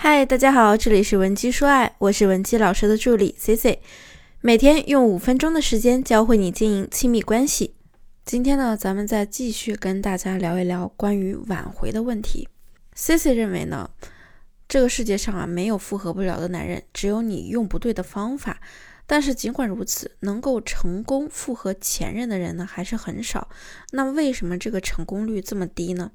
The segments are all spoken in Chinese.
嗨，大家好，这里是文姬说爱，我是文姬老师的助理 C C，每天用五分钟的时间教会你经营亲密关系。今天呢，咱们再继续跟大家聊一聊关于挽回的问题。C C 认为呢，这个世界上啊，没有复合不了的男人，只有你用不对的方法。但是尽管如此，能够成功复合前任的人呢，还是很少。那为什么这个成功率这么低呢？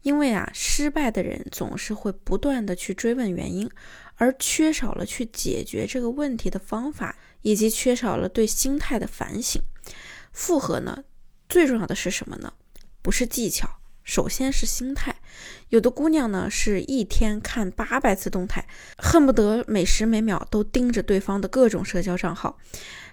因为啊，失败的人总是会不断的去追问原因，而缺少了去解决这个问题的方法，以及缺少了对心态的反省。复合呢，最重要的是什么呢？不是技巧，首先是心态。有的姑娘呢，是一天看八百次动态，恨不得每时每秒都盯着对方的各种社交账号；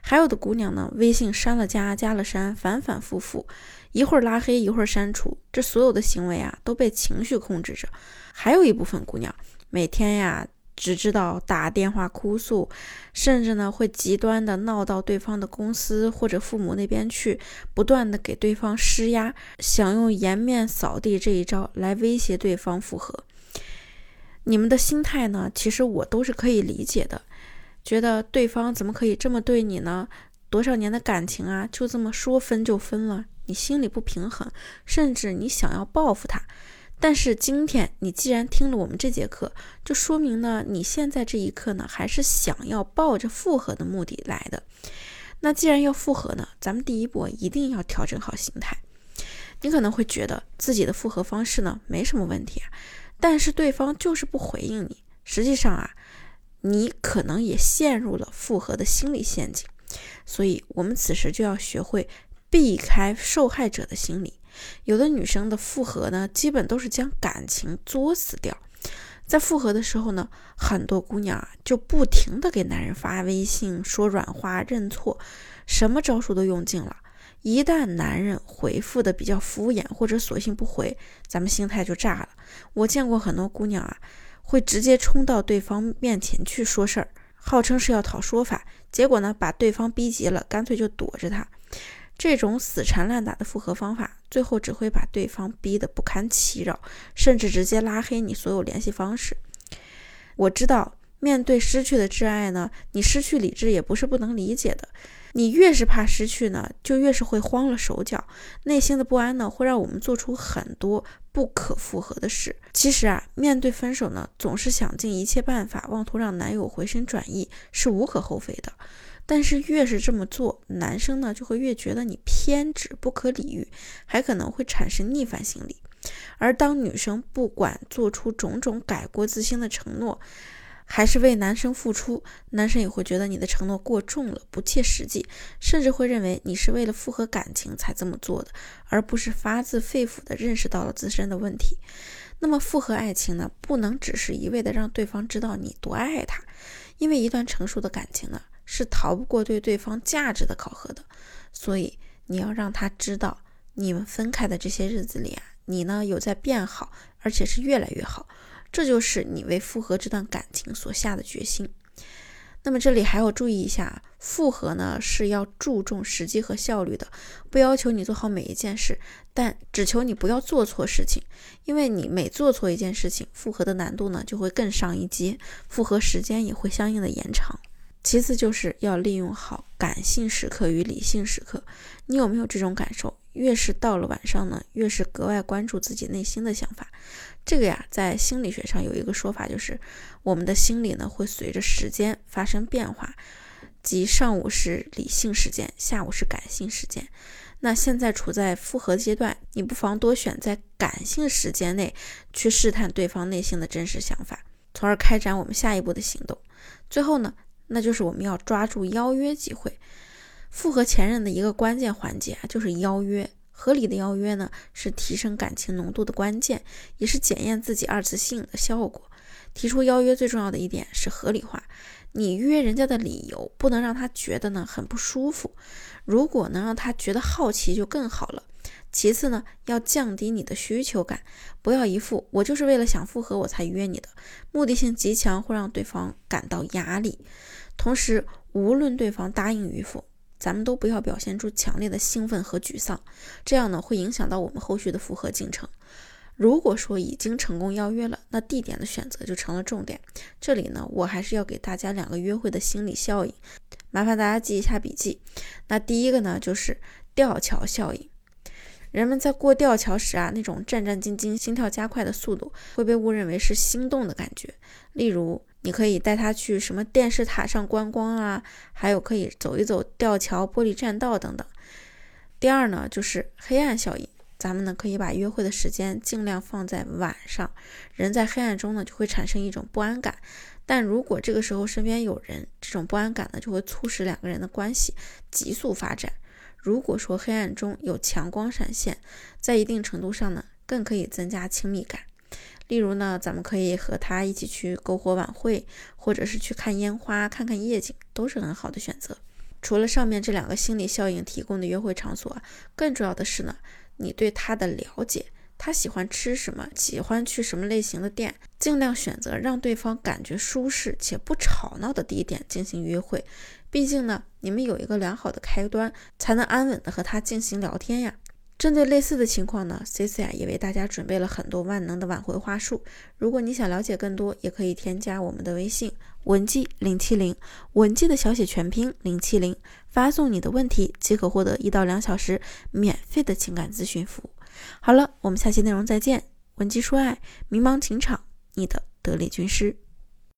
还有的姑娘呢，微信删了加，加了删，反反复复。一会儿拉黑，一会儿删除，这所有的行为啊都被情绪控制着。还有一部分姑娘，每天呀只知道打电话哭诉，甚至呢会极端的闹到对方的公司或者父母那边去，不断的给对方施压，想用颜面扫地这一招来威胁对方复合。你们的心态呢，其实我都是可以理解的，觉得对方怎么可以这么对你呢？多少年的感情啊，就这么说分就分了？你心里不平衡，甚至你想要报复他，但是今天你既然听了我们这节课，就说明呢，你现在这一刻呢，还是想要抱着复合的目的来的。那既然要复合呢，咱们第一步一定要调整好心态。你可能会觉得自己的复合方式呢没什么问题啊，但是对方就是不回应你。实际上啊，你可能也陷入了复合的心理陷阱。所以，我们此时就要学会。避开受害者的心理，有的女生的复合呢，基本都是将感情作死掉。在复合的时候呢，很多姑娘啊就不停的给男人发微信说软话认错，什么招数都用尽了。一旦男人回复的比较敷衍或者索性不回，咱们心态就炸了。我见过很多姑娘啊，会直接冲到对方面前去说事儿，号称是要讨说法，结果呢把对方逼急了，干脆就躲着他。这种死缠烂打的复合方法，最后只会把对方逼得不堪其扰，甚至直接拉黑你所有联系方式。我知道，面对失去的挚爱呢，你失去理智也不是不能理解的。你越是怕失去呢，就越是会慌了手脚，内心的不安呢，会让我们做出很多不可复合的事。其实啊，面对分手呢，总是想尽一切办法，妄图让男友回心转意，是无可厚非的。但是越是这么做，男生呢就会越觉得你偏执不可理喻，还可能会产生逆反心理。而当女生不管做出种种改过自新的承诺，还是为男生付出，男生也会觉得你的承诺过重了，不切实际，甚至会认为你是为了复合感情才这么做的，而不是发自肺腑的认识到了自身的问题。那么复合爱情呢，不能只是一味的让对方知道你多爱他，因为一段成熟的感情呢。是逃不过对对方价值的考核的，所以你要让他知道，你们分开的这些日子里啊，你呢有在变好，而且是越来越好，这就是你为复合这段感情所下的决心。那么这里还要注意一下，复合呢是要注重时机和效率的，不要求你做好每一件事，但只求你不要做错事情，因为你每做错一件事情，复合的难度呢就会更上一阶，复合时间也会相应的延长。其次就是要利用好感性时刻与理性时刻。你有没有这种感受？越是到了晚上呢，越是格外关注自己内心的想法。这个呀，在心理学上有一个说法，就是我们的心理呢会随着时间发生变化，即上午是理性时间，下午是感性时间。那现在处在复合阶段，你不妨多选在感性时间内去试探对方内心的真实想法，从而开展我们下一步的行动。最后呢？那就是我们要抓住邀约机会，复合前任的一个关键环节啊，就是邀约。合理的邀约呢，是提升感情浓度的关键，也是检验自己二次性的效果。提出邀约最重要的一点是合理化，你约人家的理由不能让他觉得呢很不舒服，如果能让他觉得好奇就更好了。其次呢，要降低你的需求感，不要一副我就是为了想复合我才约你的，目的性极强，会让对方感到压力。同时，无论对方答应与否，咱们都不要表现出强烈的兴奋和沮丧，这样呢会影响到我们后续的复合进程。如果说已经成功邀约了，那地点的选择就成了重点。这里呢，我还是要给大家两个约会的心理效应，麻烦大家记一下笔记。那第一个呢，就是吊桥效应。人们在过吊桥时啊，那种战战兢兢、心跳加快的速度，会被误认为是心动的感觉。例如，你可以带他去什么电视塔上观光啊，还有可以走一走吊桥、玻璃栈道等等。第二呢，就是黑暗效应。咱们呢可以把约会的时间尽量放在晚上，人在黑暗中呢就会产生一种不安感。但如果这个时候身边有人，这种不安感呢就会促使两个人的关系急速发展。如果说黑暗中有强光闪现，在一定程度上呢更可以增加亲密感。例如呢，咱们可以和他一起去篝火晚会，或者是去看烟花、看看夜景，都是很好的选择。除了上面这两个心理效应提供的约会场所，更重要的是呢。你对他的了解，他喜欢吃什么，喜欢去什么类型的店，尽量选择让对方感觉舒适且不吵闹的地点进行约会。毕竟呢，你们有一个良好的开端，才能安稳的和他进行聊天呀。针对类似的情况呢，C C 啊也为大家准备了很多万能的挽回话术。如果你想了解更多，也可以添加我们的微信文姬零七零，文姬的小写全拼零七零，发送你的问题即可获得一到两小时免费的情感咨询服务。好了，我们下期内容再见。文姬说爱，迷茫情场，你的得力军师。